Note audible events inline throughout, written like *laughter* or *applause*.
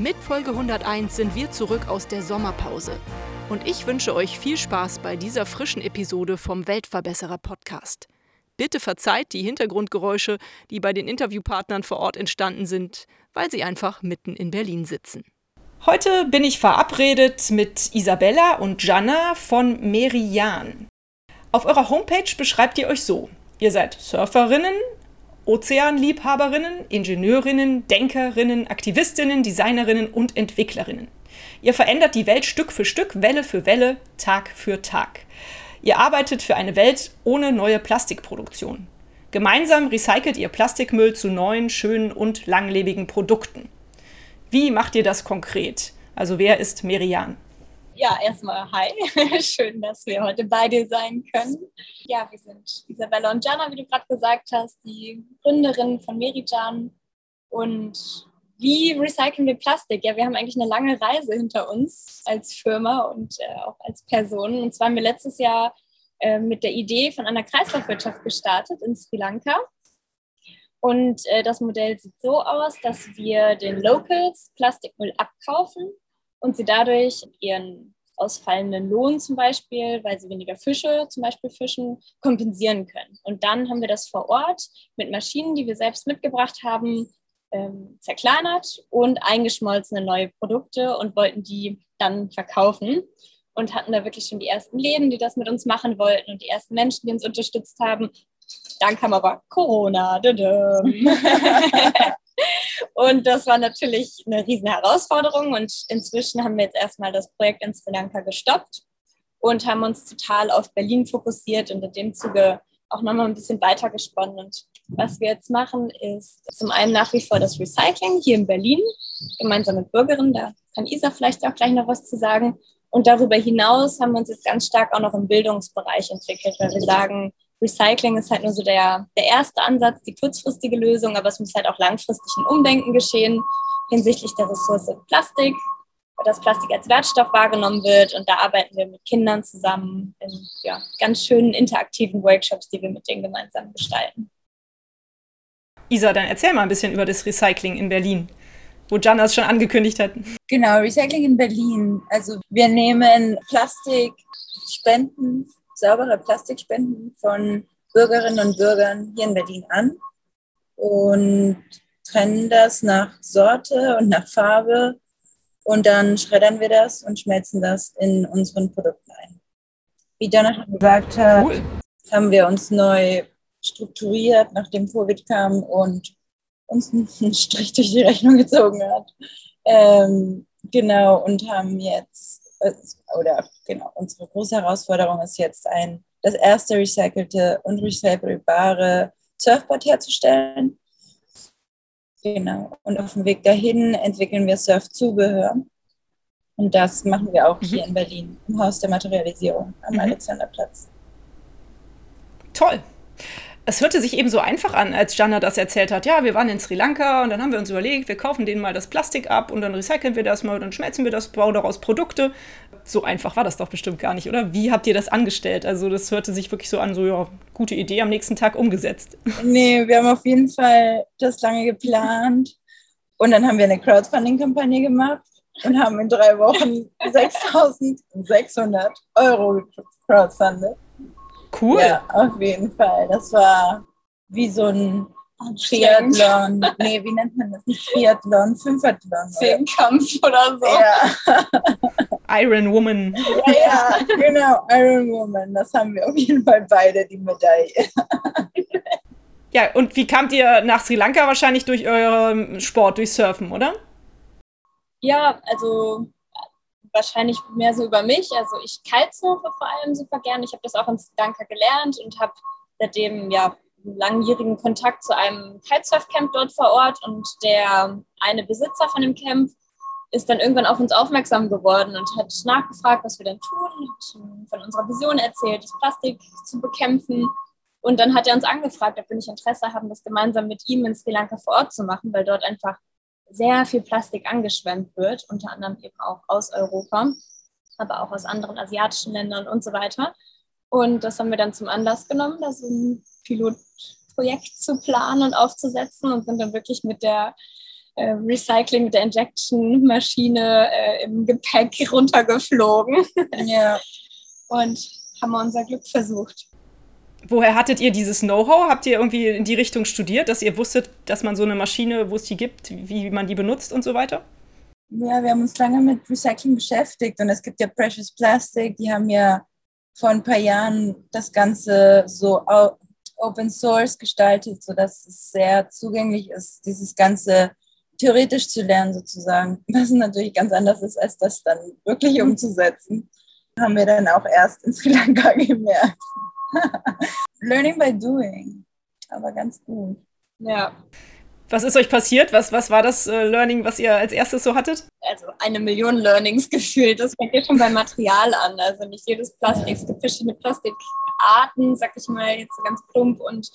Mit Folge 101 sind wir zurück aus der Sommerpause. Und ich wünsche euch viel Spaß bei dieser frischen Episode vom Weltverbesserer Podcast. Bitte verzeiht die Hintergrundgeräusche, die bei den Interviewpartnern vor Ort entstanden sind, weil sie einfach mitten in Berlin sitzen. Heute bin ich verabredet mit Isabella und Jana von Merian. Auf eurer Homepage beschreibt ihr euch so. Ihr seid Surferinnen, Ozeanliebhaberinnen, Ingenieurinnen, Denkerinnen, Aktivistinnen, Designerinnen und Entwicklerinnen. Ihr verändert die Welt Stück für Stück, Welle für Welle, Tag für Tag. Ihr arbeitet für eine Welt ohne neue Plastikproduktion. Gemeinsam recycelt ihr Plastikmüll zu neuen, schönen und langlebigen Produkten. Wie macht ihr das konkret? Also wer ist Merian? Ja, erstmal hi. *laughs* Schön, dass wir heute bei dir sein können. Ja, wir sind Isabella und Jana, wie du gerade gesagt hast, die Gründerin von Merijan. Und wie recyceln wir Plastik? Ja, wir haben eigentlich eine lange Reise hinter uns als Firma und äh, auch als Person. Und zwar haben wir letztes Jahr äh, mit der Idee von einer Kreislaufwirtschaft gestartet in Sri Lanka. Und äh, das Modell sieht so aus, dass wir den Locals Plastikmüll abkaufen und sie dadurch ihren ausfallenden Lohn zum Beispiel, weil sie weniger Fische zum Beispiel fischen, kompensieren können. Und dann haben wir das vor Ort mit Maschinen, die wir selbst mitgebracht haben, ähm, zerkleinert und eingeschmolzene neue Produkte und wollten die dann verkaufen und hatten da wirklich schon die ersten Läden, die das mit uns machen wollten und die ersten Menschen, die uns unterstützt haben. Dann kam aber Corona. *laughs* *laughs* Und das war natürlich eine riesen Herausforderung. Und inzwischen haben wir jetzt erstmal das Projekt in Sri Lanka gestoppt und haben uns total auf Berlin fokussiert und in dem Zuge auch nochmal ein bisschen weiter gesponnen. Und was wir jetzt machen, ist zum einen nach wie vor das Recycling hier in Berlin, gemeinsam mit Bürgerinnen. Da kann Isa vielleicht auch gleich noch was zu sagen. Und darüber hinaus haben wir uns jetzt ganz stark auch noch im Bildungsbereich entwickelt, weil wir sagen, Recycling ist halt nur so der, der erste Ansatz, die kurzfristige Lösung, aber es muss halt auch langfristig ein Umdenken geschehen hinsichtlich der Ressource Plastik, weil das Plastik als Wertstoff wahrgenommen wird. Und da arbeiten wir mit Kindern zusammen in ja, ganz schönen interaktiven Workshops, die wir mit denen gemeinsam gestalten. Isa, dann erzähl mal ein bisschen über das Recycling in Berlin, wo Jana es schon angekündigt hat. Genau, Recycling in Berlin. Also wir nehmen Plastikspenden saubere Plastikspenden von Bürgerinnen und Bürgern hier in Berlin an und trennen das nach Sorte und nach Farbe und dann schreddern wir das und schmelzen das in unseren Produkten ein. Wie Donna gesagt hat, cool. haben wir uns neu strukturiert, nachdem Covid kam und uns einen *laughs* Strich durch die Rechnung gezogen hat. Ähm, genau, und haben jetzt oder genau, unsere große Herausforderung ist jetzt ein, das erste recycelte und recycelbare Surfboard herzustellen. Genau. Und auf dem Weg dahin entwickeln wir Surfzubehör. Und das machen wir auch mhm. hier in Berlin, im Haus der Materialisierung am mhm. Alexanderplatz. Toll es hörte sich eben so einfach an, als Jana das erzählt hat. Ja, wir waren in Sri Lanka und dann haben wir uns überlegt, wir kaufen denen mal das Plastik ab und dann recyceln wir das mal und dann schmelzen wir das, bauen daraus Produkte. So einfach war das doch bestimmt gar nicht, oder? Wie habt ihr das angestellt? Also das hörte sich wirklich so an, so ja, gute Idee, am nächsten Tag umgesetzt. Nee, wir haben auf jeden Fall das lange geplant und dann haben wir eine Crowdfunding-Kampagne gemacht und haben in drei Wochen *laughs* 6.600 Euro crowdfundet. Cool. Ja, auf jeden Fall. Das war wie so ein Triathlon. nee, wie nennt man das? Nicht Triathlon, Fünfathlon. Zehnkampf oder so. Ja. Iron Woman. Ja, ja, genau, Iron Woman. Das haben wir auf jeden Fall beide, die Medaille. ja, und wie kamt ihr nach Sri Lanka? Wahrscheinlich durch euren Sport, durch Surfen, oder? Ja, also wahrscheinlich mehr so über mich. Also ich kitesurfe vor allem super gerne. Ich habe das auch in Sri Lanka gelernt und habe seitdem ja langjährigen Kontakt zu einem Kitesurf-Camp dort vor Ort. Und der eine Besitzer von dem Camp ist dann irgendwann auf uns aufmerksam geworden und hat nachgefragt, was wir denn tun, hat von unserer Vision erzählt, das Plastik zu bekämpfen. Und dann hat er uns angefragt, ob wir nicht Interesse haben, das gemeinsam mit ihm in Sri Lanka vor Ort zu machen, weil dort einfach sehr viel Plastik angeschwemmt wird, unter anderem eben auch aus Europa, aber auch aus anderen asiatischen Ländern und so weiter. Und das haben wir dann zum Anlass genommen, da so ein Pilotprojekt zu planen und aufzusetzen und sind dann wirklich mit der äh, Recycling, mit der Injection-Maschine äh, im Gepäck *laughs* runtergeflogen. Ja. Und haben unser Glück versucht. Woher hattet ihr dieses Know-how? Habt ihr irgendwie in die Richtung studiert, dass ihr wusstet, dass man so eine Maschine, wo es die gibt, wie man die benutzt und so weiter? Ja, wir haben uns lange mit Recycling beschäftigt und es gibt ja Precious Plastic, die haben ja vor ein paar Jahren das Ganze so Open Source gestaltet, sodass es sehr zugänglich ist, dieses Ganze theoretisch zu lernen sozusagen, *laughs* was natürlich ganz anders ist, als das dann wirklich umzusetzen. Haben wir dann auch erst in Sri Lanka *laughs* gemerkt. *laughs* Learning by doing, aber ganz gut. Ja. Was ist euch passiert? Was, was war das äh, Learning, was ihr als erstes so hattet? Also eine Million Learnings *laughs* gefühlt. Das fängt ja schon beim Material an. Also nicht jedes Plastik. Es gibt verschiedene Plastikarten, sag ich mal jetzt so ganz plump. Und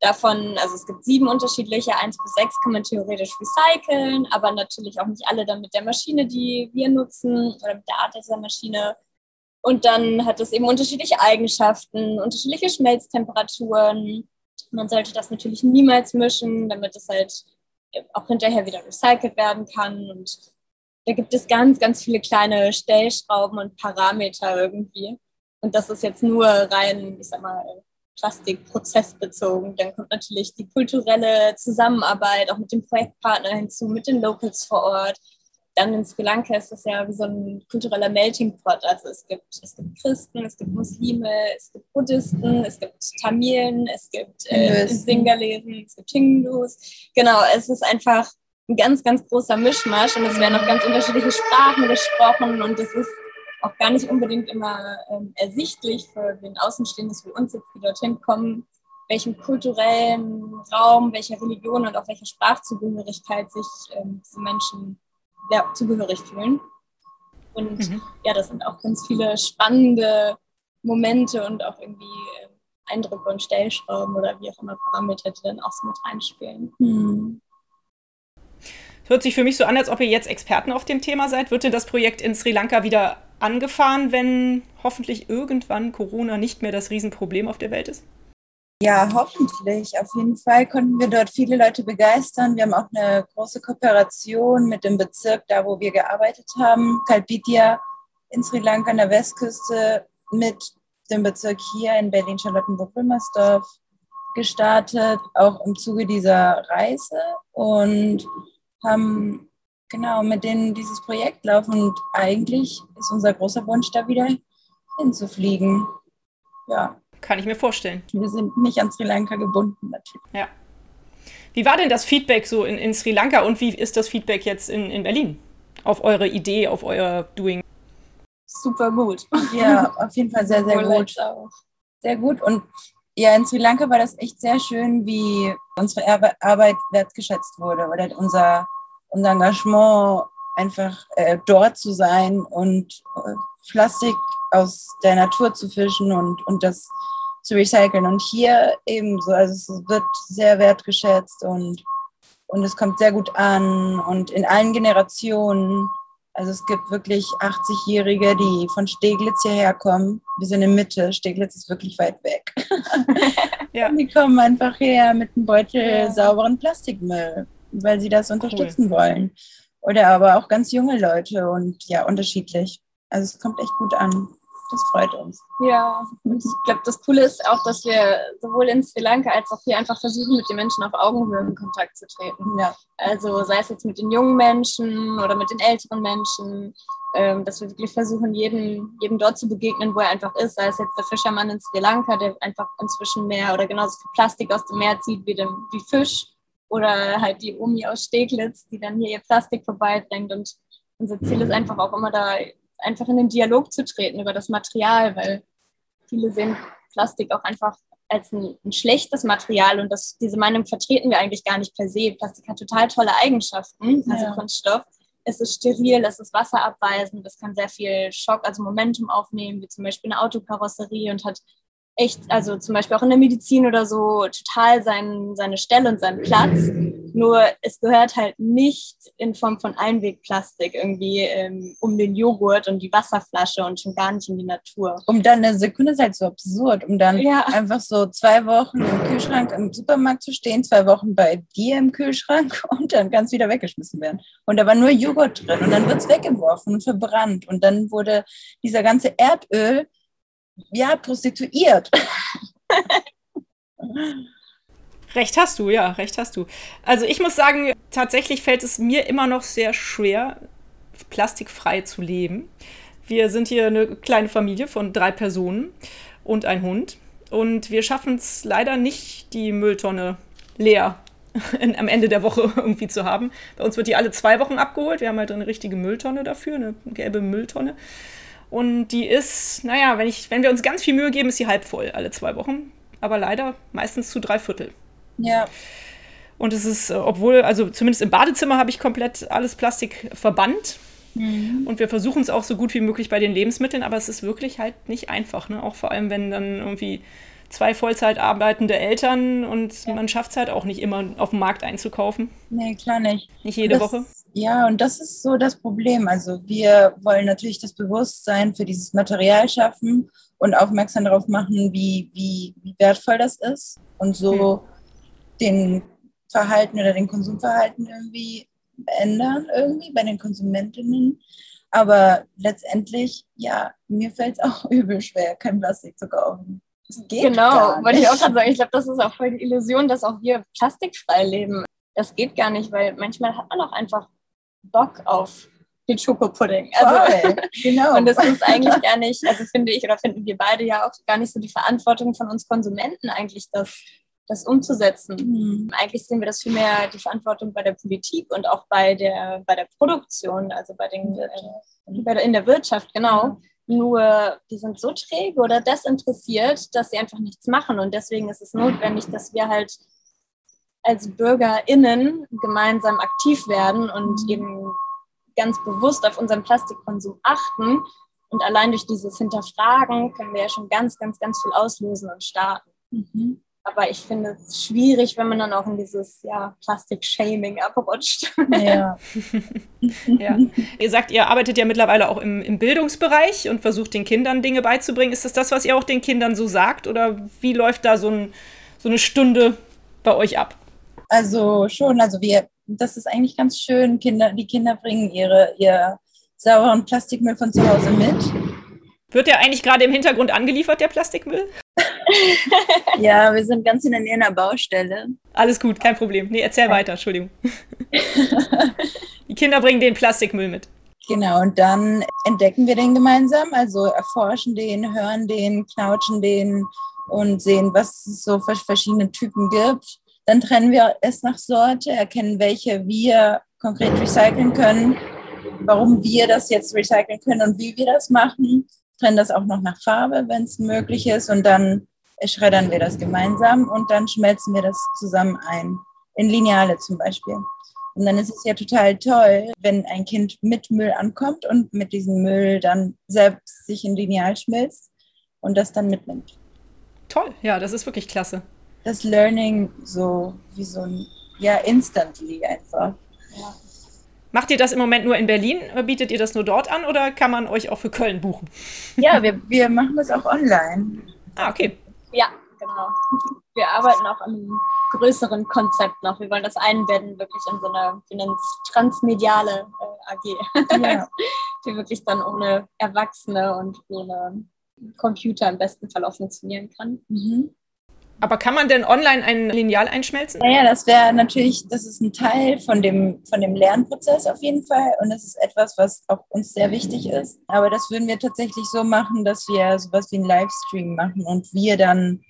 davon, also es gibt sieben unterschiedliche, eins bis sechs kann man theoretisch recyceln, aber natürlich auch nicht alle dann mit der Maschine, die wir nutzen oder mit der Art dieser Maschine. Und dann hat es eben unterschiedliche Eigenschaften, unterschiedliche Schmelztemperaturen. Man sollte das natürlich niemals mischen, damit es halt auch hinterher wieder recycelt werden kann. Und da gibt es ganz, ganz viele kleine Stellschrauben und Parameter irgendwie. Und das ist jetzt nur rein, ich sag mal, plastikprozessbezogen. Dann kommt natürlich die kulturelle Zusammenarbeit auch mit dem Projektpartner hinzu, mit den Locals vor Ort dann in Sri Lanka ist das ja wie so ein kultureller Melting Pot. Also es gibt, es gibt Christen, es gibt Muslime, es gibt Buddhisten, es gibt Tamilen, es gibt äh, Singalesen, es gibt Hindus. Genau, es ist einfach ein ganz, ganz großer Mischmasch und es werden auch ganz unterschiedliche Sprachen gesprochen und es ist auch gar nicht unbedingt immer ähm, ersichtlich für den Außenstehenden, für uns jetzt, die dorthin kommen, welchem kulturellen Raum, welcher Religion und auch welcher Sprachzugehörigkeit sich ähm, diese Menschen ja, zugehörig fühlen. Und mhm. ja, das sind auch ganz viele spannende Momente und auch irgendwie ähm, Eindrücke und Stellschrauben oder wie auch immer Parameter, die dann auch so mit reinspielen. Mhm. Hört sich für mich so an, als ob ihr jetzt Experten auf dem Thema seid. Wird denn das Projekt in Sri Lanka wieder angefahren, wenn hoffentlich irgendwann Corona nicht mehr das Riesenproblem auf der Welt ist? Ja, hoffentlich. Auf jeden Fall konnten wir dort viele Leute begeistern. Wir haben auch eine große Kooperation mit dem Bezirk, da wo wir gearbeitet haben, Kalpitia in Sri Lanka an der Westküste, mit dem Bezirk hier in Berlin-Charlottenburg-Wilmersdorf gestartet, auch im Zuge dieser Reise und haben genau mit denen dieses Projekt laufen. Und eigentlich ist unser großer Wunsch, da wieder hinzufliegen. Ja. Kann ich mir vorstellen. Wir sind nicht an Sri Lanka gebunden, natürlich. Ja. Wie war denn das Feedback so in, in Sri Lanka und wie ist das Feedback jetzt in, in Berlin auf eure Idee, auf euer Doing? Super gut. Ja, *laughs* auf jeden Fall sehr, sehr gut. Auch. Sehr gut. Und ja, in Sri Lanka war das echt sehr schön, wie unsere Arbeit wertgeschätzt wurde oder unser, unser Engagement einfach äh, dort zu sein und äh, Plastik aus der Natur zu fischen und, und das zu recyceln. Und hier ebenso, also es wird sehr wertgeschätzt und, und es kommt sehr gut an und in allen Generationen. Also es gibt wirklich 80-Jährige, die von Steglitz hierher kommen. Wir sind in Mitte, Steglitz ist wirklich weit weg. *laughs* ja. Die kommen einfach her mit einem Beutel ja. sauberen Plastikmüll, weil sie das unterstützen cool. wollen. Oder aber auch ganz junge Leute und ja, unterschiedlich. Also es kommt echt gut an das freut uns. Ja, und ich glaube, das Coole ist auch, dass wir sowohl in Sri Lanka als auch hier einfach versuchen, mit den Menschen auf Augenhöhe in Kontakt zu treten. Ja. Also sei es jetzt mit den jungen Menschen oder mit den älteren Menschen, ähm, dass wir wirklich versuchen, jedem, jedem dort zu begegnen, wo er einfach ist. Sei es jetzt der Fischermann in Sri Lanka, der einfach inzwischen mehr oder genauso viel Plastik aus dem Meer zieht wie, dem, wie Fisch. Oder halt die Omi aus Steglitz, die dann hier ihr Plastik vorbeibringt. Und unser Ziel ist einfach auch immer da einfach in den Dialog zu treten über das Material, weil viele sehen Plastik auch einfach als ein, ein, schlechtes Material und das, diese Meinung vertreten wir eigentlich gar nicht per se. Plastik hat total tolle Eigenschaften, also ja. Kunststoff. es ist steril, es ist wasserabweisend, es kann sehr viel Schock, also Momentum aufnehmen, wie zum Beispiel eine Autokarosserie und hat echt, also zum Beispiel auch in der Medizin oder so, total sein, seine Stelle und seinen Platz. Nur es gehört halt nicht in Form von Einwegplastik irgendwie ähm, um den Joghurt und die Wasserflasche und schon gar nicht in die Natur. Um dann eine Sekunde ist halt so absurd, um dann ja. einfach so zwei Wochen im Kühlschrank im Supermarkt zu stehen, zwei Wochen bei dir im Kühlschrank *laughs* und dann ganz wieder weggeschmissen werden. Und da war nur Joghurt drin und dann wird es weggeworfen und verbrannt. Und dann wurde dieser ganze Erdöl ja, prostituiert. Recht hast du, ja, recht hast du. Also ich muss sagen, tatsächlich fällt es mir immer noch sehr schwer, plastikfrei zu leben. Wir sind hier eine kleine Familie von drei Personen und ein Hund. Und wir schaffen es leider nicht, die Mülltonne leer *laughs* in, am Ende der Woche *laughs* irgendwie zu haben. Bei uns wird die alle zwei Wochen abgeholt. Wir haben halt eine richtige Mülltonne dafür, eine gelbe Mülltonne. Und die ist, naja, wenn, ich, wenn wir uns ganz viel Mühe geben, ist sie halb voll alle zwei Wochen. Aber leider meistens zu drei Viertel. Ja. Und es ist, äh, obwohl, also zumindest im Badezimmer habe ich komplett alles Plastik verbannt. Mhm. Und wir versuchen es auch so gut wie möglich bei den Lebensmitteln, aber es ist wirklich halt nicht einfach. Ne? Auch vor allem, wenn dann irgendwie zwei Vollzeit arbeitende Eltern und ja. man schafft es halt auch nicht immer auf dem Markt einzukaufen. Nee, klar nicht. Nicht jede das, Woche. Ja, und das ist so das Problem. Also wir wollen natürlich das Bewusstsein für dieses Material schaffen und aufmerksam darauf machen, wie, wie, wie wertvoll das ist und so hm. den Verhalten oder den Konsumverhalten irgendwie ändern, irgendwie bei den Konsumentinnen. Aber letztendlich, ja, mir fällt es *laughs* auch übel schwer, kein Plastik zu kaufen. genau, wollte ich auch gerade sagen. Ich glaube, das ist auch voll die Illusion, dass auch wir plastikfrei leben. Das geht gar nicht, weil manchmal hat man auch einfach Bock auf den Schokopudding. Also, genau. *laughs* Und das ist eigentlich gar nicht, also finde ich oder finden wir beide ja auch gar nicht so die Verantwortung von uns Konsumenten eigentlich, das, das umzusetzen. Mhm. Eigentlich sehen wir das vielmehr die Verantwortung bei der Politik und auch bei der, bei der Produktion, also bei den, äh, in der Wirtschaft, genau. Mhm. Nur die sind so träge oder desinteressiert, dass sie einfach nichts machen. Und deswegen ist es notwendig, dass wir halt als BürgerInnen gemeinsam aktiv werden und eben ganz bewusst auf unseren Plastikkonsum achten. Und allein durch dieses Hinterfragen können wir ja schon ganz, ganz, ganz viel auslösen und starten. Mhm. Aber ich finde es schwierig, wenn man dann auch in dieses ja, Plastik-Shaming abrutscht. Ja. *laughs* ja. Ihr sagt, ihr arbeitet ja mittlerweile auch im, im, Bildungsbereich und versucht den Kindern Dinge beizubringen. Ist das das, was ihr auch den Kindern so sagt? Oder wie läuft da so, ein, so eine Stunde bei euch ab? Also schon, also wir, das ist eigentlich ganz schön. Kinder, die Kinder bringen ihre, ihr sauren Plastikmüll von zu Hause mit. Wird der eigentlich gerade im Hintergrund angeliefert, der Plastikmüll? *laughs* ja, wir sind ganz in der Nähe einer Baustelle. Alles gut, kein Problem. Nee, erzähl weiter, Entschuldigung. die Kinder bringen den Plastikmüll mit. Genau, und dann entdecken wir den gemeinsam, also erforschen den, hören den, knautschen den und sehen, was es so für verschiedene Typen gibt. Dann trennen wir es nach Sorte, erkennen, welche wir konkret recyceln können, warum wir das jetzt recyceln können und wie wir das machen. Trennen das auch noch nach Farbe, wenn es möglich ist. Und dann schreddern wir das gemeinsam und dann schmelzen wir das zusammen ein. In Lineale zum Beispiel. Und dann ist es ja total toll, wenn ein Kind mit Müll ankommt und mit diesem Müll dann selbst sich in Lineal schmilzt und das dann mitnimmt. Toll, ja, das ist wirklich klasse das Learning so wie so ein, ja, instantly einfach. Ja. Macht ihr das im Moment nur in Berlin? Bietet ihr das nur dort an oder kann man euch auch für Köln buchen? Ja, wir, wir machen das auch online. Ah, okay. Ja, genau. Wir arbeiten auch an einem größeren Konzept noch. Wir wollen das einbetten, wirklich in so eine, wir nennen es transmediale äh, AG. Ja. *laughs* die wirklich dann ohne Erwachsene und ohne Computer im besten Fall auch funktionieren kann. Mhm. Aber kann man denn online ein Lineal einschmelzen? Naja, das wäre natürlich, das ist ein Teil von dem, von dem Lernprozess auf jeden Fall. Und das ist etwas, was auch uns sehr wichtig ist. Aber das würden wir tatsächlich so machen, dass wir sowas wie einen Livestream machen und wir dann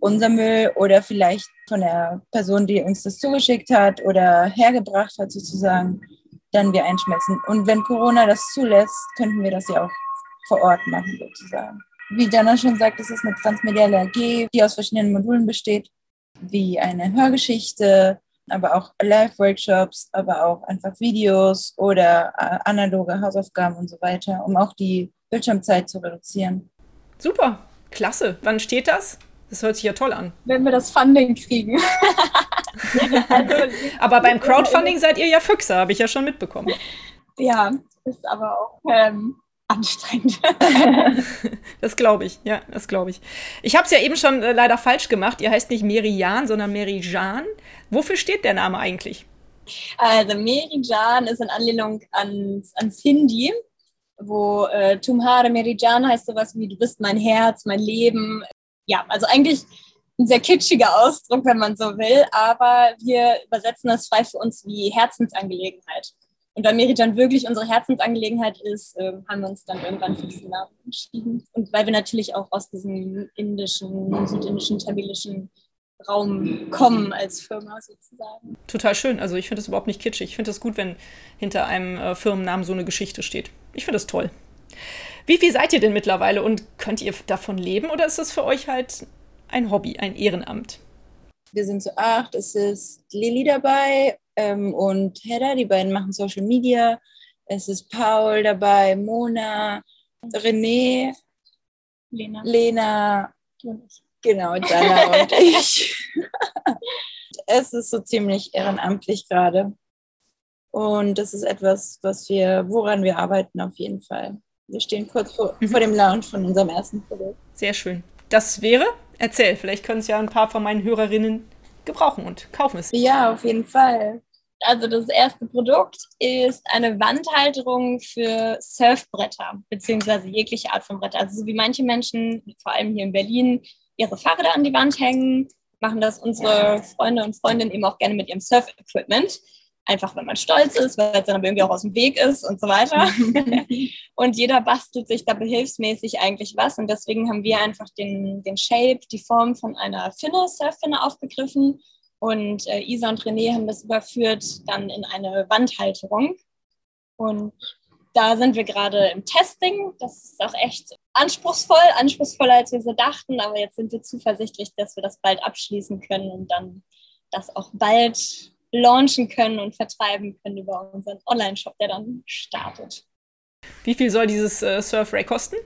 unser Müll oder vielleicht von der Person, die uns das zugeschickt hat oder hergebracht hat sozusagen, dann wir einschmelzen. Und wenn Corona das zulässt, könnten wir das ja auch vor Ort machen sozusagen. Wie Jana schon sagt, es ist eine transmediale AG, die aus verschiedenen Modulen besteht, wie eine Hörgeschichte, aber auch Live-Workshops, aber auch einfach Videos oder äh, analoge Hausaufgaben und so weiter, um auch die Bildschirmzeit zu reduzieren. Super, klasse. Wann steht das? Das hört sich ja toll an. Wenn wir das Funding kriegen. *laughs* also, aber beim Crowdfunding seid ihr ja Füchse, habe ich ja schon mitbekommen. Ja, ist aber auch ähm, anstrengend. *laughs* das glaube ich, ja, das glaube ich. Ich habe es ja eben schon äh, leider falsch gemacht. Ihr heißt nicht Merijan, sondern Merijan. Wofür steht der Name eigentlich? Also Merijan ist in Anlehnung ans, ans Hindi, wo äh, Tumhare Merijan heißt sowas wie du bist mein Herz, mein Leben. Ja, also eigentlich ein sehr kitschiger Ausdruck, wenn man so will, aber wir übersetzen das frei für uns wie Herzensangelegenheit. Und weil Merijan wirklich unsere Herzensangelegenheit ist, äh, haben wir uns dann irgendwann für diesen Namen entschieden. Und weil wir natürlich auch aus diesem indischen, südindischen, tamilischen Raum kommen als Firma sozusagen. Total schön. Also ich finde das überhaupt nicht kitschig. Ich finde es gut, wenn hinter einem äh, Firmennamen so eine Geschichte steht. Ich finde das toll. Wie viel seid ihr denn mittlerweile und könnt ihr davon leben oder ist das für euch halt ein Hobby, ein Ehrenamt? Wir sind zu acht. Es ist Lilly dabei ähm, und Hedda, die beiden machen Social Media. Es ist Paul dabei, Mona, René, Lena, Lena genau, Dana *laughs* und ich. es ist so ziemlich ehrenamtlich gerade. Und das ist etwas, was wir, woran wir arbeiten auf jeden Fall. Wir stehen kurz vor, mhm. vor dem Launch von unserem ersten Produkt. Sehr schön. Das wäre, erzähl, vielleicht können es ja ein paar von meinen Hörerinnen gebrauchen und kaufen es. Ja, auf jeden Fall. Also das erste Produkt ist eine Wandhalterung für Surfbretter, beziehungsweise jegliche Art von Bretter. Also so wie manche Menschen, vor allem hier in Berlin, ihre Fahrräder an die Wand hängen, machen das unsere Freunde und Freundinnen eben auch gerne mit ihrem Surf-Equipment. Einfach, wenn man stolz ist, weil es dann aber irgendwie auch aus dem Weg ist und so weiter. *laughs* und jeder bastelt sich da behilfsmäßig eigentlich was. Und deswegen haben wir einfach den, den Shape, die Form von einer Finne, Surffinne aufgegriffen und äh, Isa und René haben das überführt dann in eine Wandhalterung. Und da sind wir gerade im Testing. Das ist auch echt anspruchsvoll, anspruchsvoller als wir so dachten. Aber jetzt sind wir zuversichtlich, dass wir das bald abschließen können und dann das auch bald launchen können und vertreiben können über unseren Online-Shop, der dann startet. Wie viel soll dieses äh, Surf Ray kosten?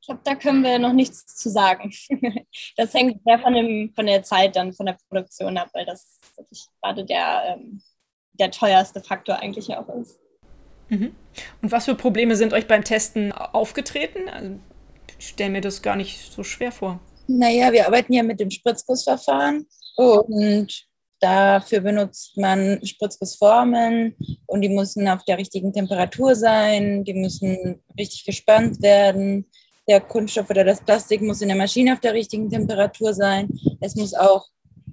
Ich glaube, da können wir noch nichts zu sagen. *laughs* Das hängt sehr von, dem, von der Zeit dann, von der Produktion ab, weil das wirklich gerade der, ähm, der teuerste Faktor eigentlich auch ist. Mhm. Und was für Probleme sind euch beim Testen aufgetreten? Also, ich stelle mir das gar nicht so schwer vor. Naja, wir arbeiten ja mit dem Spritzgussverfahren und dafür benutzt man Spritzgussformen und die müssen auf der richtigen Temperatur sein, die müssen richtig gespannt werden der Kunststoff oder das Plastik muss in der Maschine auf der richtigen Temperatur sein. Es muss auch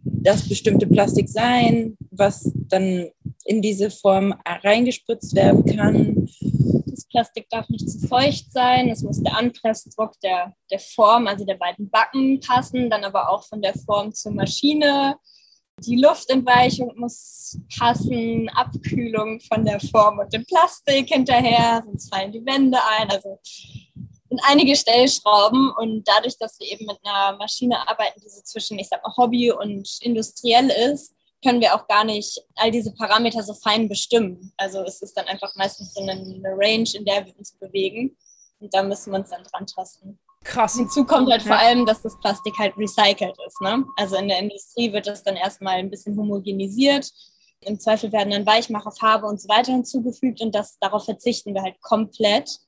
das bestimmte Plastik sein, was dann in diese Form reingespritzt werden kann. Das Plastik darf nicht zu feucht sein. Es muss der Anpressdruck der, der Form, also der beiden Backen passen, dann aber auch von der Form zur Maschine. Die Luftentweichung muss passen, Abkühlung von der Form und dem Plastik hinterher, sonst fallen die Wände ein. Also sind einige Stellschrauben und dadurch, dass wir eben mit einer Maschine arbeiten, die so zwischen, ich sag mal, Hobby und industriell ist, können wir auch gar nicht all diese Parameter so fein bestimmen. Also es ist dann einfach meistens so eine, Range, in der wir uns bewegen und da müssen wir uns dann dran tasten. Krass. Hinzu kommt halt vor allem, dass das Plastik halt recycelt ist. Ne? Also in der Industrie wird das dann erstmal ein bisschen homogenisiert. Im Zweifel werden dann Weichmacher, Farbe und so weiter hinzugefügt und das, darauf verzichten wir halt komplett.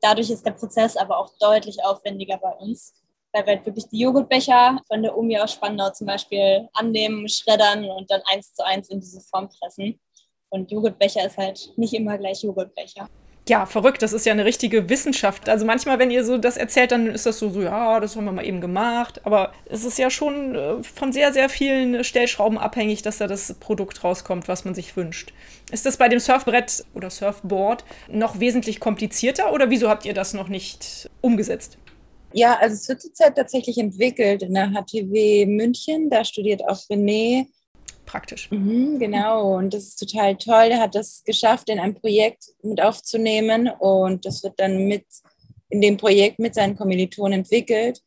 Dadurch ist der Prozess aber auch deutlich aufwendiger bei uns, weil wir halt wirklich die Joghurtbecher von der Omi aus Spandau zum Beispiel annehmen, schreddern und dann eins zu eins in diese Form pressen. Und Joghurtbecher ist halt nicht immer gleich Joghurtbecher ja, verrückt, das ist ja eine richtige Wissenschaft. Also manchmal, wenn ihr so das erzählt, dann ist das so, so ja, das haben wir mal eben gemacht. Aber es ist ja schon äh, von sehr, sehr vielen Stellschrauben abhängig, dass da das Produkt rauskommt, was man sich wünscht. Ist das bei dem Surfbrett oder Surfboard noch wesentlich komplizierter oder wieso habt ihr das noch nicht umgesetzt? Ja, also es wird zurzeit tatsächlich entwickelt in der HTW München. Da studiert auch René praktisch. Mhm, genau, und das ist total toll. Er hat das geschafft, in ein Projekt mit aufzunehmen und das wird dann mit in dem Projekt mit seinen Kommilitonen entwickelt.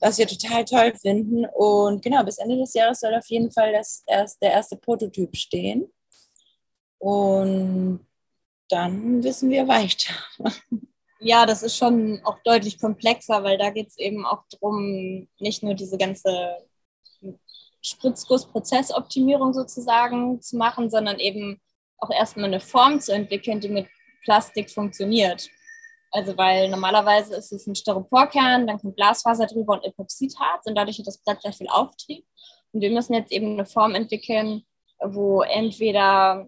was wir total toll finden. Und genau, bis Ende des Jahres soll auf jeden Fall das erst, der erste Prototyp stehen. Und dann wissen wir weiter. Ja, das ist schon auch deutlich komplexer, weil da geht es eben auch darum, nicht nur diese ganze Spritzgussprozessoptimierung sozusagen zu machen, sondern eben auch erstmal eine Form zu entwickeln, die mit Plastik funktioniert. Also weil normalerweise ist es ein Styroporkern, dann kommt Glasfaser drüber und Epoxidharz und dadurch hat das Brett sehr viel Auftrieb. Und wir müssen jetzt eben eine Form entwickeln, wo entweder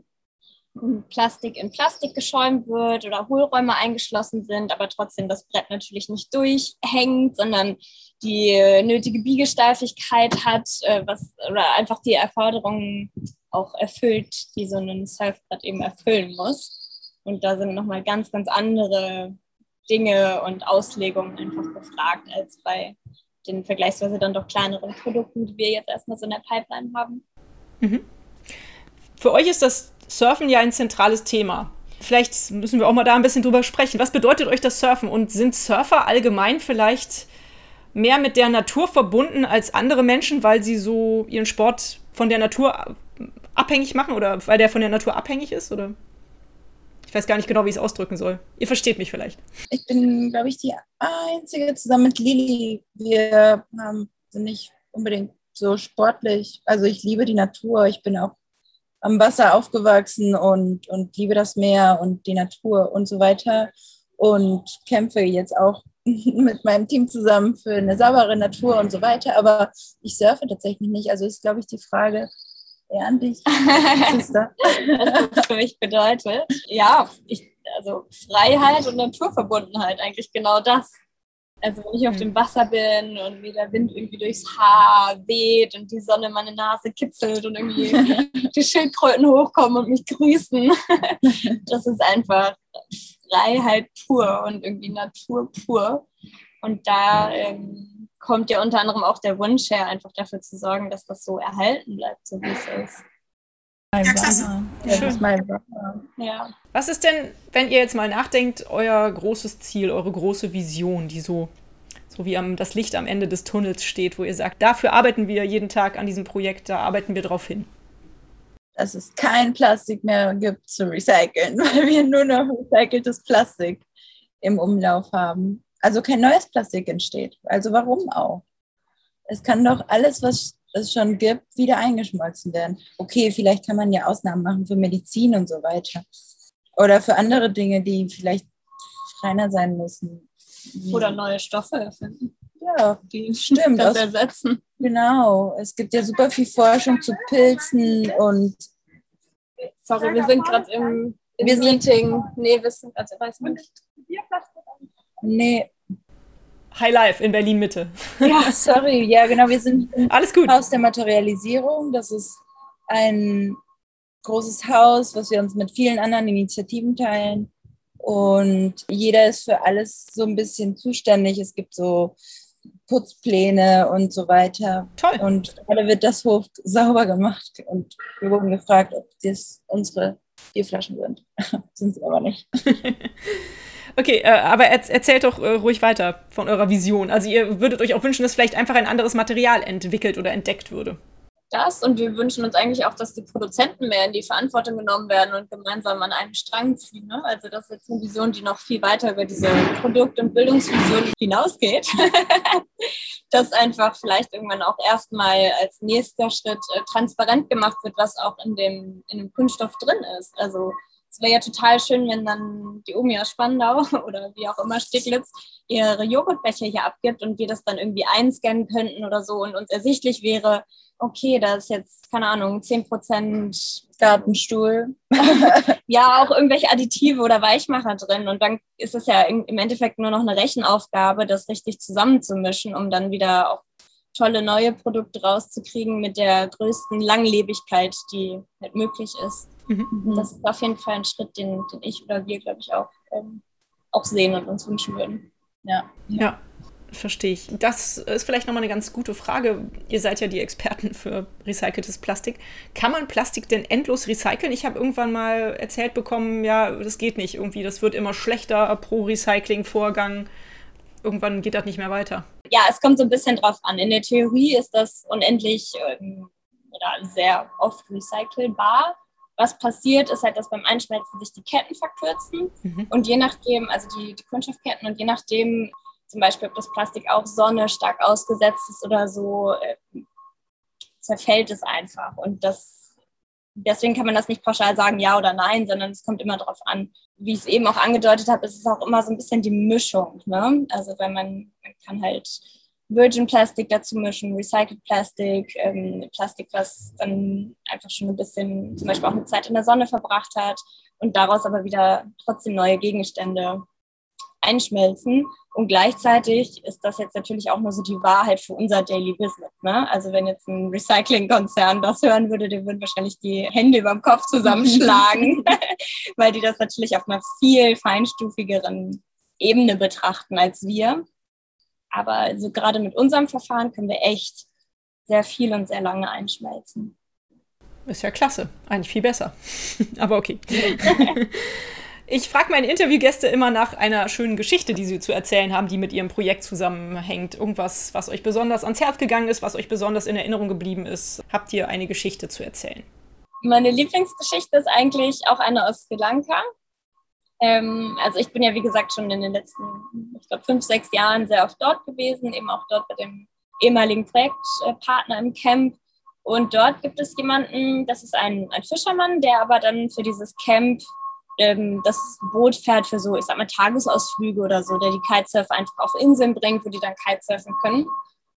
Plastik in Plastik geschäumt wird oder Hohlräume eingeschlossen sind, aber trotzdem das Brett natürlich nicht durchhängt, sondern die nötige Biegesteifigkeit hat, äh, was oder einfach die Erforderungen auch erfüllt, die so ein Surfbrett eben erfüllen muss. Und da sind nochmal ganz, ganz andere Dinge und Auslegungen einfach gefragt als bei den vergleichsweise dann doch kleineren Produkten, die wir jetzt erstmal so in der Pipeline haben. Mhm. Für euch ist das Surfen ja ein zentrales Thema. Vielleicht müssen wir auch mal da ein bisschen drüber sprechen. Was bedeutet euch das Surfen und sind Surfer allgemein vielleicht mehr mit der Natur verbunden als andere Menschen, weil sie so ihren Sport von der Natur abhängig machen oder weil der von der Natur abhängig ist? Oder? Ich weiß gar nicht genau, wie ich es ausdrücken soll. Ihr versteht mich vielleicht. Ich bin, glaube ich, die Einzige zusammen mit Lili. Wir haben, sind nicht unbedingt so sportlich. Also ich liebe die Natur. Ich bin auch am Wasser aufgewachsen und, und liebe das Meer und die Natur und so weiter. Und kämpfe jetzt auch *laughs* mit meinem Team zusammen für eine saubere Natur und so weiter. Aber ich surfe tatsächlich nicht. Also ist, glaube ich, die Frage eher an dich, *laughs* Sister. Was das für mich bedeutet. Ja, ich, also Freiheit und Naturverbundenheit, eigentlich genau das. Also wenn ich auf hm. dem Wasser bin und mir der Wind irgendwie durchs Haar weht und die Sonne meine Nase kitzelt und irgendwie *laughs* die Schildkröten hochkommen und mich grüßen. Das ist einfach Freiheit pur und irgendwie Natur pur. Und da ähm, kommt ja unter anderem auch der Wunsch her, einfach dafür zu sorgen, dass das so erhalten bleibt, so wie es ist. Ja, klasse. Ja. Was ist denn, wenn ihr jetzt mal nachdenkt, euer großes Ziel, eure große Vision, die so, so wie am, das Licht am Ende des Tunnels steht, wo ihr sagt, dafür arbeiten wir jeden Tag an diesem Projekt, da arbeiten wir drauf hin? Dass es kein Plastik mehr gibt zu recyceln, *laughs* weil wir nur noch recyceltes Plastik im Umlauf haben. Also kein neues Plastik entsteht. Also warum auch? Es kann doch alles, was es schon gibt, wieder eingeschmolzen werden. Okay, vielleicht kann man ja Ausnahmen machen für Medizin und so weiter. Oder für andere Dinge, die vielleicht reiner sein müssen. Oder neue Stoffe erfinden. Ja, die *laughs* stimmt. Das ersetzen. Genau. Es gibt ja super viel Forschung zu Pilzen und. Sorry, wir sind gerade im, im wir Meeting. Sind, nee, wir sind, also weiß man nicht. Nee, High Life in Berlin Mitte. *laughs* Ja, sorry, ja genau, wir sind im Alles gut. Haus der Materialisierung. Das ist ein großes Haus, was wir uns mit vielen anderen Initiativen teilen. Und jeder ist für alles so ein bisschen zuständig. Es gibt so Putzpläne und so weiter. Toll. Und gerade wird das Hof sauber gemacht. Und wir wurden gefragt, ob das unsere Bierflaschen sind. *laughs* sind sie aber nicht. *laughs* Okay, äh, aber erzählt doch äh, ruhig weiter von eurer Vision. Also ihr würdet euch auch wünschen, dass vielleicht einfach ein anderes Material entwickelt oder entdeckt würde. Das und wir wünschen uns eigentlich auch, dass die Produzenten mehr in die Verantwortung genommen werden und gemeinsam an einem Strang ziehen. Ne? Also das ist jetzt eine Vision, die noch viel weiter über diese Produkt- und Bildungsvision hinausgeht. *laughs* dass einfach vielleicht irgendwann auch erstmal als nächster Schritt äh, transparent gemacht wird, was auch in dem, in dem Kunststoff drin ist. Also es wäre ja total schön, wenn dann die Omi aus Spandau *laughs* oder wie auch immer Steglitz ihre Joghurtbecher hier abgibt und wir das dann irgendwie einscannen könnten oder so und uns ersichtlich wäre, okay, da ist jetzt, keine Ahnung, 10% Gartenstuhl. *laughs* ja, auch irgendwelche Additive oder Weichmacher drin. Und dann ist es ja im Endeffekt nur noch eine Rechenaufgabe, das richtig zusammenzumischen, um dann wieder auch tolle neue Produkte rauszukriegen mit der größten Langlebigkeit, die halt möglich ist. Mhm. Das ist auf jeden Fall ein Schritt, den, den ich oder wir, glaube ich, auch, ähm, auch sehen und uns wünschen würden. Ja. Ja, verstehe ich. Das ist vielleicht nochmal eine ganz gute Frage. Ihr seid ja die Experten für recyceltes Plastik. Kann man Plastik denn endlos recyceln? Ich habe irgendwann mal erzählt bekommen, ja, das geht nicht irgendwie. Das wird immer schlechter pro Recyclingvorgang. irgendwann geht das nicht mehr weiter? Ja, es kommt so ein bisschen drauf an. In der Theorie ist das unendlich ähm, oder sehr oft recycelbar. Was passiert, ist halt, dass beim Einschmelzen sich die Ketten verkürzen mhm. und je nachdem, also die, die Kunststoffketten und je nachdem, zum Beispiel, ob das Plastik auch Sonne stark ausgesetzt ist oder so, äh, zerfällt es einfach. Und das, deswegen kann man das nicht pauschal sagen, ja oder nein, sondern es kommt immer darauf an. Wie ich es eben auch angedeutet habe, ist es auch immer so ein bisschen die Mischung. Ne? Also wenn man, man kann halt Virgin Plastik dazu mischen, Recycled Plastik, ähm, Plastik, was dann einfach schon ein bisschen zum Beispiel auch eine Zeit in der Sonne verbracht hat und daraus aber wieder trotzdem neue Gegenstände einschmelzen. Und gleichzeitig ist das jetzt natürlich auch nur so die Wahrheit für unser Daily Business. Ne? Also wenn jetzt ein Recycling-Konzern das hören würde, der würden wahrscheinlich die Hände über dem Kopf zusammenschlagen, *laughs* *laughs* weil die das natürlich auf einer viel feinstufigeren Ebene betrachten als wir. Aber also gerade mit unserem Verfahren können wir echt sehr viel und sehr lange einschmelzen. Ist ja klasse. Eigentlich viel besser. *laughs* Aber okay. Ich frage meine Interviewgäste immer nach einer schönen Geschichte, die sie zu erzählen haben, die mit ihrem Projekt zusammenhängt. Irgendwas, was euch besonders ans Herz gegangen ist, was euch besonders in Erinnerung geblieben ist. Habt ihr eine Geschichte zu erzählen? Meine Lieblingsgeschichte ist eigentlich auch eine aus Sri Lanka. Ähm, also ich bin ja, wie gesagt, schon in den letzten, ich glaube, fünf, sechs Jahren sehr oft dort gewesen, eben auch dort bei dem ehemaligen Projektpartner im Camp. Und dort gibt es jemanden, das ist ein, ein Fischermann, der aber dann für dieses Camp ähm, das Boot fährt für so, ich sag mal, Tagesausflüge oder so, der die Kitesurfer einfach auf Inseln bringt, wo die dann Kitesurfen können.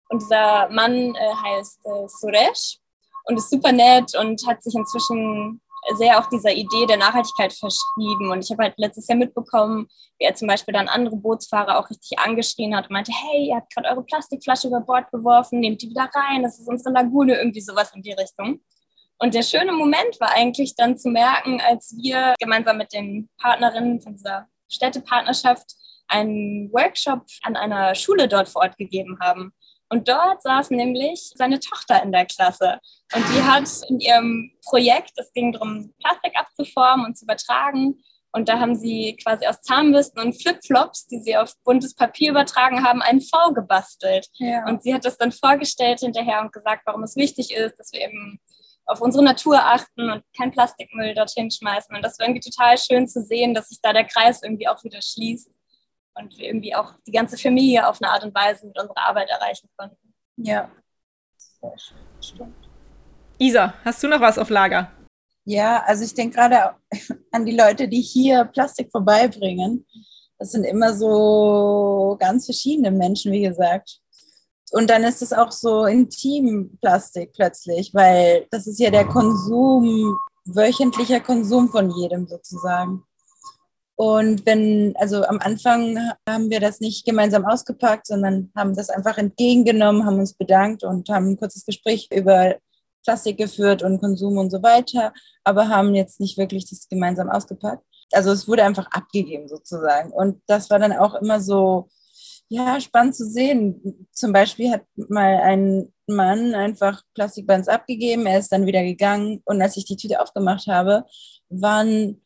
Und dieser Mann äh, heißt äh, Suresh und ist super nett und hat sich inzwischen sehr auch dieser Idee der Nachhaltigkeit verschrieben. Und ich habe halt letztes Jahr mitbekommen, wie er zum Beispiel dann andere Bootsfahrer auch richtig angeschrien hat und meinte, hey, ihr habt gerade eure Plastikflasche über Bord geworfen, nehmt die wieder rein, das ist unsere Lagune, irgendwie sowas in die Richtung. Und der schöne Moment war eigentlich dann zu merken, als wir gemeinsam mit den Partnerinnen von dieser Städtepartnerschaft einen Workshop an einer Schule dort vor Ort gegeben haben. Und dort saß nämlich seine Tochter in der Klasse. Und die hat in ihrem Projekt, es ging darum, Plastik abzuformen und zu übertragen. Und da haben sie quasi aus Zahnbürsten und Flipflops, die sie auf buntes Papier übertragen haben, einen V gebastelt. Ja. Und sie hat das dann vorgestellt hinterher und gesagt, warum es wichtig ist, dass wir eben auf unsere Natur achten und kein Plastikmüll dorthin schmeißen. Und das war irgendwie total schön zu sehen, dass sich da der Kreis irgendwie auch wieder schließt und wir irgendwie auch die ganze Familie auf eine Art und Weise mit unserer Arbeit erreichen konnten. Ja, sehr schön, stimmt. Isa, hast du noch was auf Lager? Ja, also ich denke gerade an die Leute, die hier Plastik vorbeibringen. Das sind immer so ganz verschiedene Menschen, wie gesagt. Und dann ist es auch so intim Plastik plötzlich, weil das ist ja der Konsum, wöchentlicher Konsum von jedem sozusagen. Und wenn, also am Anfang haben wir das nicht gemeinsam ausgepackt, sondern haben das einfach entgegengenommen, haben uns bedankt und haben ein kurzes Gespräch über Plastik geführt und Konsum und so weiter, aber haben jetzt nicht wirklich das gemeinsam ausgepackt. Also es wurde einfach abgegeben sozusagen. Und das war dann auch immer so, ja, spannend zu sehen. Zum Beispiel hat mal ein Mann einfach Plastikbands abgegeben, er ist dann wieder gegangen und als ich die Tüte aufgemacht habe, waren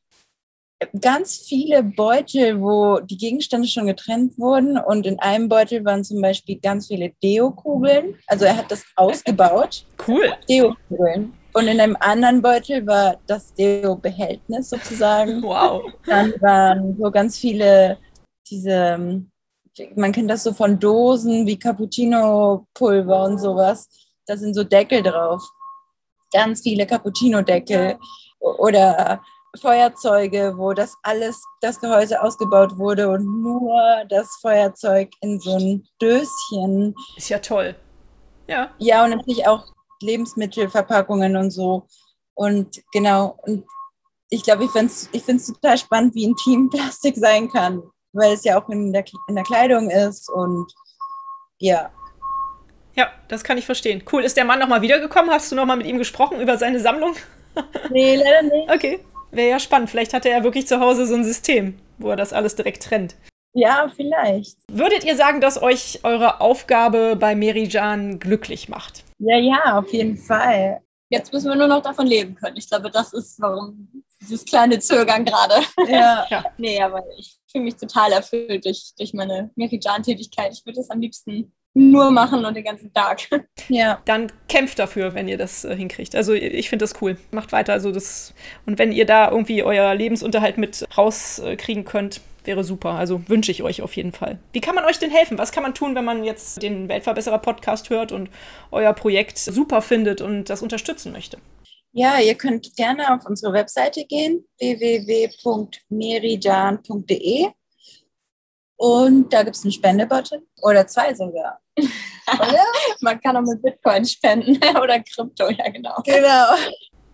ganz viele Beutel, wo die Gegenstände schon getrennt wurden und in einem Beutel waren zum Beispiel ganz viele Deo-Kugeln. Also er hat das ausgebaut. Cool. Deo-Kugeln. Und in einem anderen Beutel war das Deo-Behältnis sozusagen. Wow. Dann waren so ganz viele diese, man kennt das so von Dosen wie Cappuccino-Pulver und sowas. Da sind so Deckel drauf. Ganz viele Cappuccino-Deckel oder Feuerzeuge, wo das alles, das Gehäuse ausgebaut wurde und nur das Feuerzeug in so ein Döschen. Ist ja toll. Ja. Ja, und natürlich auch Lebensmittelverpackungen und so. Und genau, und ich glaube, ich finde es ich total spannend, wie intim *laughs* Plastik sein kann, weil es ja auch in der, in der Kleidung ist und ja. Ja, das kann ich verstehen. Cool. Ist der Mann nochmal wiedergekommen? Hast du nochmal mit ihm gesprochen über seine Sammlung? *laughs* Nee, leider nicht. Okay. Wäre ja spannend. Vielleicht hat er ja wirklich zu Hause so ein System, wo er das alles direkt trennt. Ja, vielleicht. Würdet ihr sagen, dass euch eure Aufgabe bei Merijan glücklich macht? Ja, ja, auf jeden Fall. Jetzt müssen wir nur noch davon leben können. Ich glaube, das ist, warum dieses kleine Zögern gerade. Ja. *laughs* Ja. nee, aber ich fühle mich total erfüllt durch, durch meine Merijan-Tätigkeit. Ich würde das am liebsten nur machen und den ganzen Tag. *laughs* ja. Dann kämpft dafür, wenn ihr das äh, hinkriegt. Also ich finde das cool. Macht weiter. Also das und wenn ihr da irgendwie euer Lebensunterhalt mit rauskriegen könnt, wäre super. Also wünsche ich euch auf jeden Fall. Wie kann man euch denn helfen? Was kann man tun, wenn man jetzt den Weltverbesserer Podcast hört und euer Projekt super findet und das unterstützen möchte? Ja, ihr könnt gerne auf unsere Webseite gehen, www.merijan.de. Und da gibt es einen Spendebutton oder zwei sogar. *laughs* Oder? Man kann auch mit Bitcoin spenden *laughs* oder Krypto, ja genau. genau.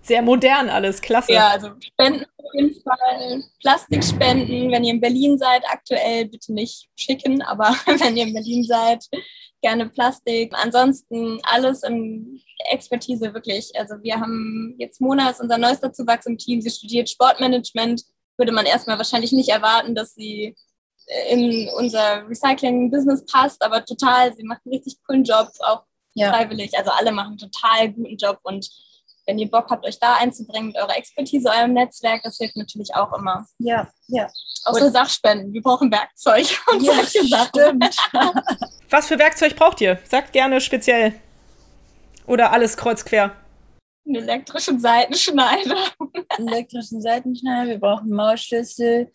Sehr modern alles, klasse. Ja, also Spenden auf jeden Fall. Plastikspenden, wenn ihr in Berlin seid, aktuell bitte nicht schicken, aber *laughs* wenn ihr in Berlin seid, gerne Plastik. Ansonsten alles im Expertise wirklich. Also wir haben jetzt Mona ist unser neuester Zuwachs im Team. Sie studiert Sportmanagement. Würde man erstmal wahrscheinlich nicht erwarten, dass sie in unser Recycling-Business passt, aber total, sie macht einen richtig coolen Job, auch Ja. freiwillig. Also alle machen einen total guten Job und wenn ihr Bock habt, euch da einzubringen mit eurer Expertise, eurem Netzwerk, das hilft natürlich auch immer. Ja, ja. Auch so Sachspenden. Wir brauchen Werkzeug *laughs* und Ja, solche Sachen. stimmt. *laughs* Was für Werkzeug braucht ihr? Sagt gerne speziell. Oder alles kreuz quer. Einen elektrischen Seitenschneider. elektrischen Seitenschneider, wir brauchen Mausschlüssel.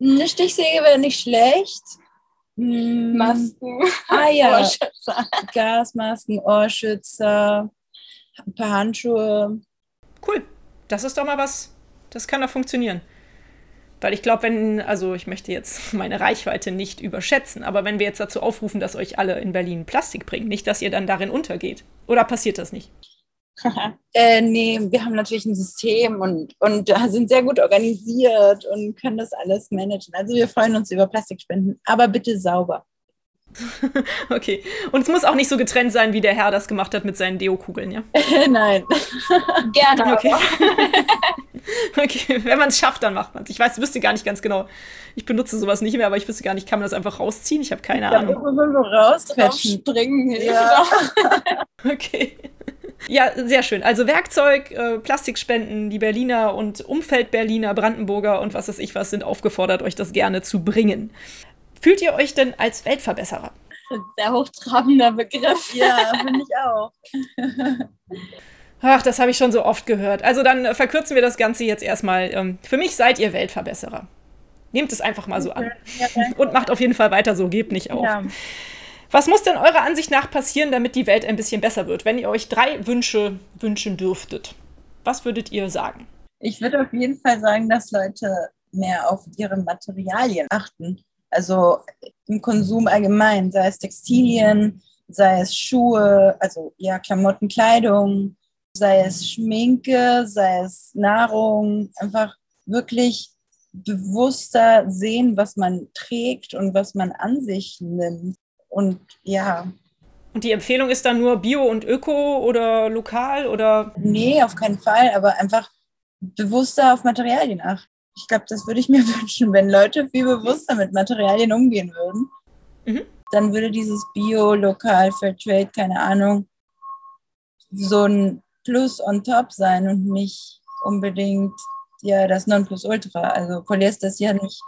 Eine Stichsäge wäre nicht schlecht. Mm, Masken. Ah ja, Ohrschützer. Gasmasken, Ohrschützer, ein paar Handschuhe. Cool. Das ist doch mal was, das kann doch funktionieren. Weil ich glaube, wenn, also ich möchte jetzt *laughs* meine Reichweite nicht überschätzen, aber wenn wir jetzt dazu aufrufen, dass euch alle in Berlin Plastik bringen, nicht, dass ihr dann darin untergeht. Oder passiert das nicht? *laughs* Äh, nee, wir haben natürlich ein System und, und da sind sehr gut organisiert und können das alles managen. Also wir freuen uns über Plastikspenden, aber bitte sauber. *laughs* Okay. Und es muss auch nicht so getrennt sein, wie der Herr das gemacht hat mit seinen Deo-Kugeln, ja? *laughs* Nein. *laughs* Gerne. Okay. okay. Wenn man es schafft, dann macht man es. Ich weiß, wüsste gar nicht ganz genau. Ich benutze sowas nicht mehr, aber ich wüsste gar nicht, kann man das einfach rausziehen? Ich habe keine Da Ahnung. man so rausquetschen. Springen Ja. Okay. Ja, sehr schön. Also Werkzeug, äh, Plastikspenden, die Berliner und Umfeld-Berliner, Brandenburger und was weiß ich was sind aufgefordert, euch das gerne zu bringen. Fühlt ihr euch denn als Weltverbesserer? Sehr hochtrabender Begriff. Ja, finde ich auch. Ach, das habe ich schon so oft gehört. Also dann verkürzen wir das Ganze jetzt erstmal. Ähm, für mich seid ihr Weltverbesserer. Nehmt es einfach mal so an. Ja. Und macht auf jeden Fall weiter so, gebt nicht auf. Ja. Was muss denn eurer Ansicht nach passieren, damit die Welt ein bisschen besser wird? Wenn ihr euch drei Wünsche wünschen dürftet, was würdet ihr sagen? Ich würde auf jeden Fall sagen, dass Leute mehr auf ihre Materialien achten. Also im Konsum allgemein, sei es Textilien, sei es Schuhe, also ja, Klamotten, Kleidung, sei es Schminke, sei es Nahrung, einfach wirklich bewusster sehen, was man trägt und was man an sich nimmt. Und ja, Und die Empfehlung ist dann nur Bio und Öko oder lokal oder nee, auf keinen Fall, aber einfach bewusster auf Materialien achten. Ich glaube, das würde ich mir *laughs* wünschen, wenn Leute viel bewusster mit Materialien umgehen würden. Mhm. Dann würde dieses Bio, Lokal, Fairtrade, keine Ahnung, so ein Plus on top sein und nicht unbedingt ja das Nonplusultra. Also Polyester ist ja nicht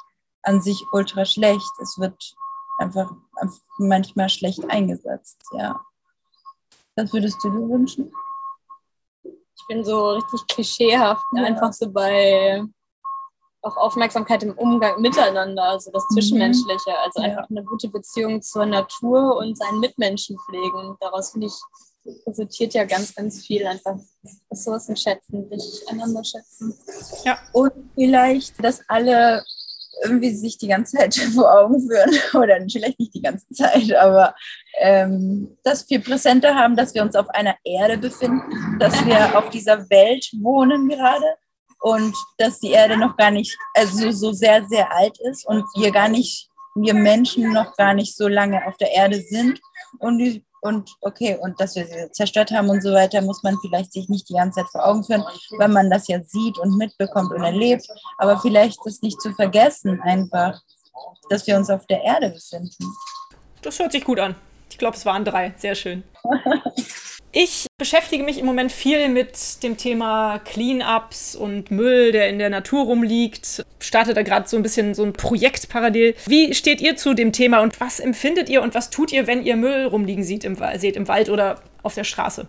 an sich ultra schlecht. Es wird einfach manchmal schlecht eingesetzt, ja. Was würdest du dir wünschen? Ich bin so richtig klischeehaft, Ja. einfach so bei auch Aufmerksamkeit im Umgang miteinander, also das Mhm. Zwischenmenschliche, also Ja. einfach eine gute Beziehung zur Natur und seinen Mitmenschen pflegen. Daraus finde ich, resultiert ja ganz, ganz viel einfach Ressourcen schätzen, sich einander schätzen. Und vielleicht, dass alle irgendwie sich die ganze Zeit *laughs* vor Augen führen, oder vielleicht nicht die ganze Zeit, aber ähm, das viel präsenter haben, dass wir uns auf einer Erde befinden, dass wir auf dieser Welt wohnen gerade und dass die Erde noch gar nicht, also so sehr, sehr alt ist und wir gar nicht, wir Menschen noch gar nicht so lange auf der Erde sind und die und okay, und dass wir sie zerstört haben und so weiter, muss man vielleicht sich nicht die ganze Zeit vor Augen führen, weil man das ja sieht und mitbekommt und erlebt. Aber vielleicht ist nicht zu vergessen einfach, dass wir uns auf der Erde befinden. das hört sich gut an. Ich glaube, es waren drei. Sehr schön. *laughs* Ich beschäftige mich im Moment viel mit dem Thema Cleanups und Müll, der in der Natur rumliegt. Starte da gerade so ein bisschen so ein Projekt parallel. Wie steht ihr zu dem Thema und was empfindet ihr und was tut ihr, wenn ihr Müll rumliegen seht im, seht im Wald oder auf der Straße?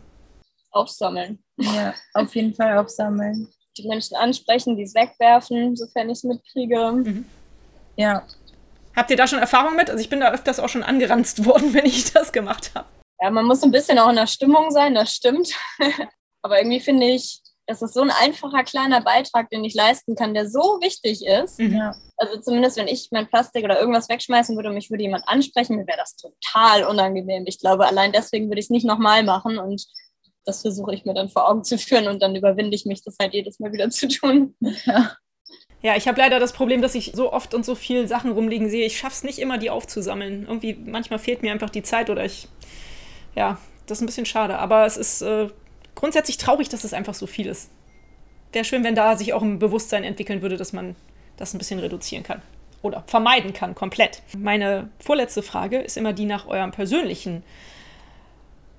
Aufsammeln. Ja, auf jeden Fall aufsammeln. Die Menschen ansprechen, die es wegwerfen, sofern ich es mitkriege. Mhm. Ja. Habt ihr da schon Erfahrung mit? Also ich bin da öfters auch schon angeranzt *laughs* worden, wenn ich das gemacht habe. Ja, man muss ein bisschen auch in der Stimmung sein, das stimmt. *laughs* Aber irgendwie finde ich, das ist so ein einfacher kleiner Beitrag, den ich leisten kann, der so wichtig ist. Mhm. Also zumindest, wenn ich mein Plastik oder irgendwas wegschmeißen würde und mich würde jemand ansprechen, mir wäre das total unangenehm. Ich glaube, allein deswegen würde ich es nicht nochmal machen und das versuche ich mir dann vor Augen zu führen und dann überwinde ich mich, das halt jedes Mal wieder *laughs* zu tun. Ja. Ja, ich habe leider das Problem, dass ich so oft und so viel Sachen rumliegen sehe. Ich schaffe es nicht immer, die aufzusammeln. Irgendwie, manchmal fehlt mir einfach die Zeit oder ich ja, das ist ein bisschen schade. Aber es ist äh, grundsätzlich traurig, dass es einfach so viel ist. Wäre schön, wenn da sich auch ein Bewusstsein entwickeln würde, dass man das ein bisschen reduzieren kann. Oder vermeiden kann, komplett. Meine vorletzte Frage ist immer die nach eurem persönlichen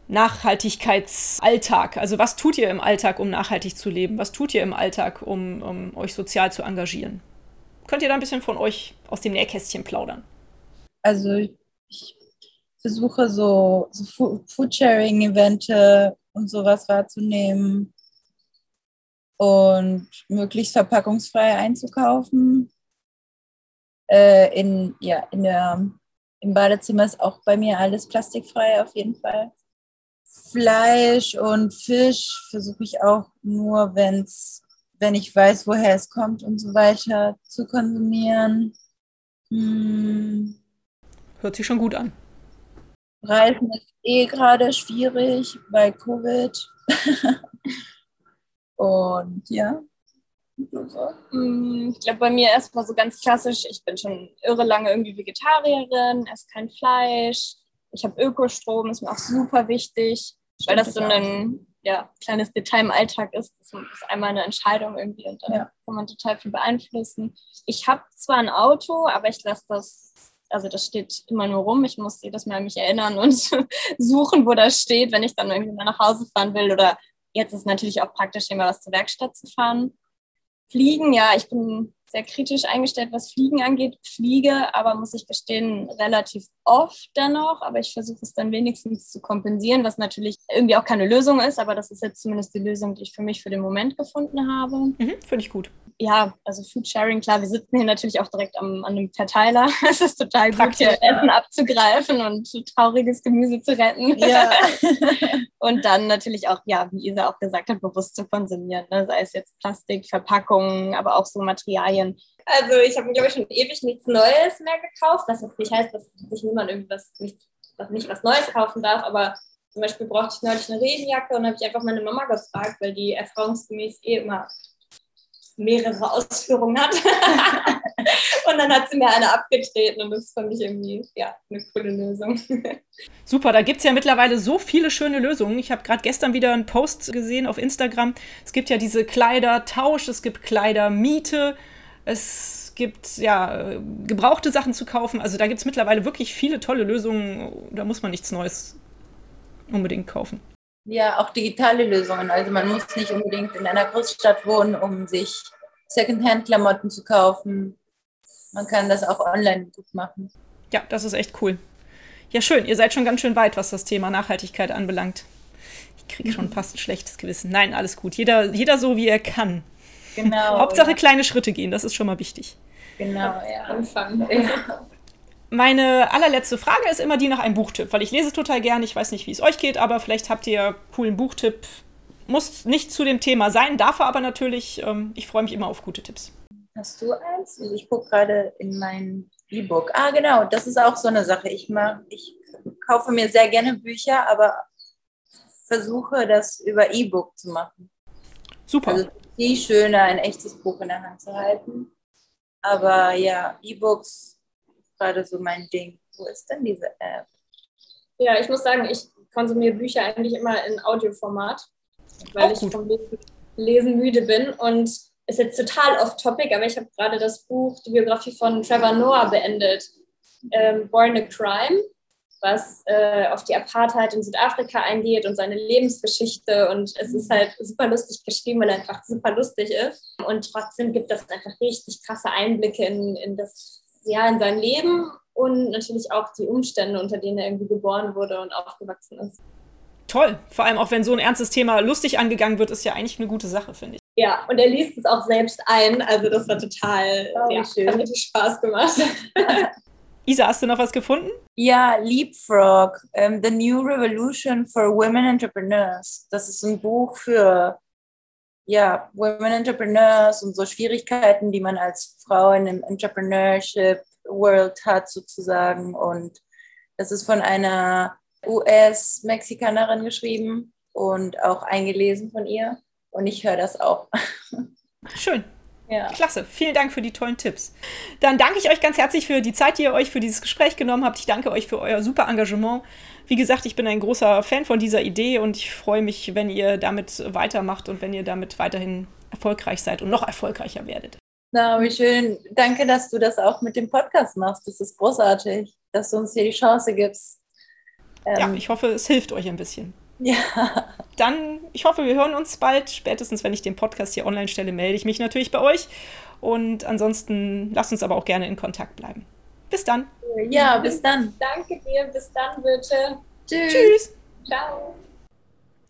Nachhaltigkeitsalltag. Also was tut ihr im Alltag, um nachhaltig zu leben? Was tut ihr im Alltag, um, um euch sozial zu engagieren? Könnt ihr da ein bisschen von euch aus dem Nähkästchen plaudern? Also ich versuche so, so Foodsharing-Evente und sowas wahrzunehmen und möglichst verpackungsfrei einzukaufen. Äh, in, ja, in der, Im Badezimmer ist auch bei mir alles plastikfrei auf jeden Fall. Fleisch und Fisch versuche ich auch nur, wenn's, wenn ich weiß, woher es kommt und so weiter, zu konsumieren. Hm. Hört sich schon gut an. Reisen ist eh gerade schwierig bei Covid. *laughs* Und ja. Mm, ich glaube, bei mir erstmal so ganz klassisch, ich bin schon irre lange irgendwie Vegetarierin, esse kein Fleisch. Ich habe Ökostrom, ist mir auch super wichtig, weil das so ein ja, kleines Detail im Alltag ist. Das ist einmal eine Entscheidung irgendwie und dann ja. kann man total viel beeinflussen. Ich habe zwar ein Auto, aber ich lasse das also das steht immer nur rum. Ich muss jedes Mal mich erinnern und *laughs* suchen, wo das steht, wenn ich dann irgendwie mal nach Hause fahren will. Oder jetzt ist natürlich auch praktisch, immer was zur Werkstatt zu fahren. Fliegen, ja, ich bin sehr kritisch eingestellt, was Fliegen angeht. Fliege, aber muss ich gestehen, relativ oft dennoch. Aber ich versuche es dann wenigstens zu kompensieren, was natürlich irgendwie auch keine Lösung ist. Aber das ist jetzt zumindest die Lösung, die ich für mich für den Moment gefunden habe. Mhm, Finde ich gut ja, also Foodsharing, klar, wir sitzen hier natürlich auch direkt am, an einem Verteiler. *laughs* Es ist total Praktisch, gut, hier ja. Essen abzugreifen und trauriges Gemüse zu retten. Ja. *laughs* und dann natürlich auch, ja, wie Isa auch gesagt hat, bewusst zu konsumieren. Ne? Sei es jetzt Plastik, Verpackungen, aber auch so Materialien. Also ich habe glaube ich, schon ewig nichts Neues mehr gekauft, was jetzt nicht heißt, dass sich niemand irgendwas nicht, nicht was Neues kaufen darf, aber zum Beispiel brauchte ich neulich eine Regenjacke und habe ich einfach meine Mama gefragt, weil die erfahrungsgemäß eh immer mehrere Ausführungen hat. *laughs* und dann hat sie mir eine abgetreten und das fand ich irgendwie ja, eine coole Lösung. *laughs* Super, da gibt es ja mittlerweile so viele schöne Lösungen. Ich habe gerade gestern wieder einen Post gesehen auf Instagram. Es gibt ja diese Kleidertausch, es gibt Kleidermiete, es gibt ja gebrauchte Sachen zu kaufen. Also da gibt es mittlerweile wirklich viele tolle Lösungen. Da muss man nichts Neues unbedingt kaufen. Ja, auch digitale Lösungen. Also man muss nicht unbedingt in einer Großstadt wohnen, um sich Secondhand-Klamotten zu kaufen. Man kann das auch online gut machen. Ja, das ist echt cool. Ja, schön. Ihr seid schon ganz schön weit, was das Thema Nachhaltigkeit anbelangt. Ich kriege schon *laughs* fast ein schlechtes Gewissen. Nein, alles gut. Jeder, jeder so, wie er kann. Genau. Hauptsache ja. kleine Schritte gehen, das ist schon mal wichtig. Genau, ja. Anfangen. *laughs* Ja. Meine allerletzte Frage ist immer die nach einem Buchtipp, weil ich lese total gern. Ich weiß nicht, wie es euch geht, aber vielleicht habt ihr coolen Buchtipp. Muss nicht zu dem Thema sein, darf aber natürlich. Ähm, ich freue mich immer auf gute Tipps. Hast du eins? Also ich gucke gerade in mein E-Book. Ah, genau, das ist auch so eine Sache. Ich, mach, ich kaufe mir sehr gerne Bücher, aber versuche das über E-Book zu machen. Super. Also viel schöner, ein echtes Buch in der Hand zu halten. Aber ja, E-Books gerade so mein Ding. Wo ist denn diese App? Ja, ich muss sagen, ich konsumiere Bücher eigentlich immer in Audioformat, weil ich vom Lesen müde bin und ist jetzt total off-topic, aber ich habe gerade das Buch, die Biografie von Trevor Noah beendet, ähm, Born a Crime. Was äh, auf die Apartheid in Südafrika eingeht und seine Lebensgeschichte. Und es ist halt super lustig geschrieben, weil er einfach super lustig ist. Und trotzdem gibt das einfach richtig krasse Einblicke in, in das, ja, in sein Leben und natürlich auch die Umstände, unter denen er irgendwie geboren wurde und aufgewachsen ist. Toll. Vor allem auch wenn so ein ernstes Thema lustig angegangen wird, ist ja eigentlich eine gute Sache, finde ich. Ja, und er liest es auch selbst ein. Also das war total, oh, ja, schön. hat richtig Spaß gemacht. *laughs* Isa, hast du noch was gefunden? Ja, Leapfrog, um, ähm, The New Revolution for Women Entrepreneurs. Das ist ein Buch für ja, Women Entrepreneurs und so Schwierigkeiten, die man als Frau in dem Entrepreneurship World hat sozusagen. Und das ist von einer US-Mexikanerin geschrieben und auch eingelesen von ihr. Und ich höre das auch. *laughs* Schön. Ja. Klasse. Vielen Dank für die tollen Tipps. Dann danke ich euch ganz herzlich für die Zeit, die ihr euch für dieses Gespräch genommen habt. Ich danke euch für euer super Engagement. Wie gesagt, ich bin ein großer Fan von dieser Idee und ich freue mich, wenn ihr damit weitermacht und wenn ihr damit weiterhin erfolgreich seid und noch erfolgreicher werdet. Na, wie schön. Danke, dass du das auch mit dem Podcast machst. Das ist großartig, dass du uns hier die Chance gibst. Ähm, ja, ich hoffe, es hilft euch ein bisschen. Ja. Dann, ich hoffe, wir hören uns bald. Spätestens, wenn ich den Podcast hier online stelle, melde ich mich natürlich bei euch. Und ansonsten lasst uns aber auch gerne in Kontakt bleiben. Bis dann. Ja, bis dann. Danke dir. Bis dann, bitte. Tschüss. Tschüss. Ciao.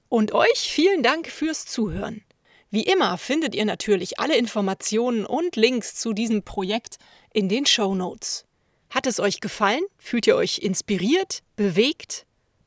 Und euch vielen Dank fürs Zuhören. Wie immer findet ihr natürlich alle Informationen und Links zu diesem Projekt in den Show Notes. Hat es euch gefallen? Fühlt ihr euch inspiriert, bewegt?